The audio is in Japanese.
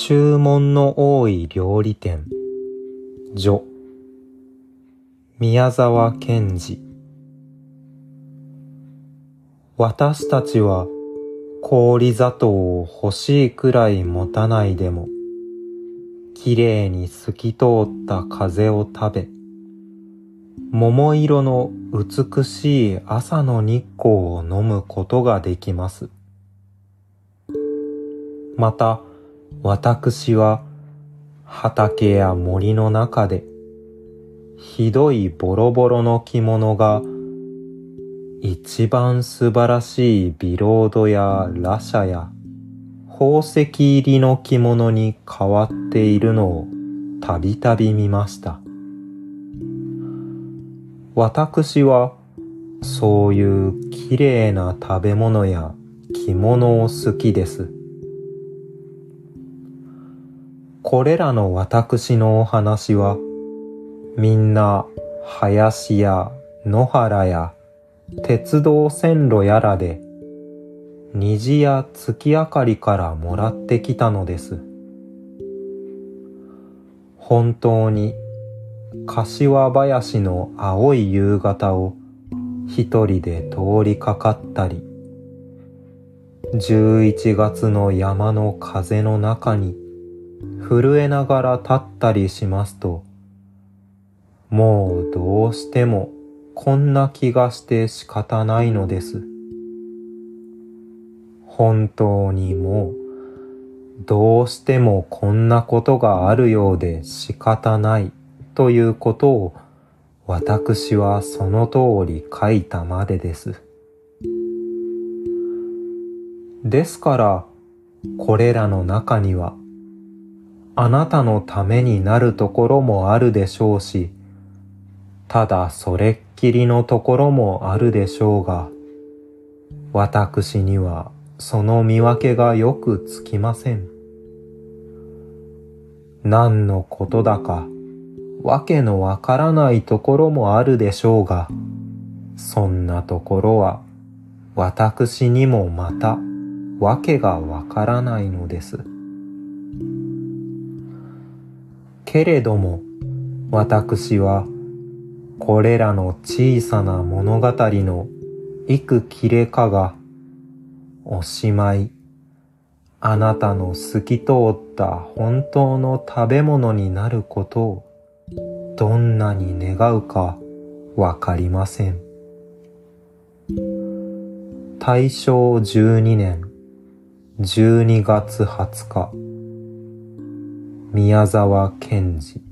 注文の多い料理店。序宮沢賢治。私たちは氷砂糖を欲しいくらい持たないでもきれいに透き通った風を食べ桃色の美しい朝の日光を飲むことができます。また、私は畑や森の中でひどいボロボロの着物が一番素晴らしいビロードやラシャや宝石入りの着物に変わっているのをたびたび見ました。私はそういう綺麗な食べ物や着物を好きです。これらの私のお話は、みんな林や野原や鉄道線路やらで虹や月明かりからもらってきたのです。本当に柏林の青い夕方を一人で通りかかったり、11月の山の風の中に震えながら立ったりしますと、もうどうしてもこんな気がして仕方ないのです。本当にもうどうしてもこんなことがあるようで仕方ないということを私はその通り書いたまでです。ですから、これらの中にはあなたのためになるところもあるでしょうし、ただそれっきりのところもあるでしょうが、私にはその見分けがよくつきません。何のことだか、わけのわからないところもあるでしょうが、そんなところは私にもまたわけがわからないのです。けれども私はこれらの小さな物語の幾切れかがおしまいあなたの透き通った本当の食べ物になることをどんなに願うかわかりません。大正12年12月20日宮沢賢治。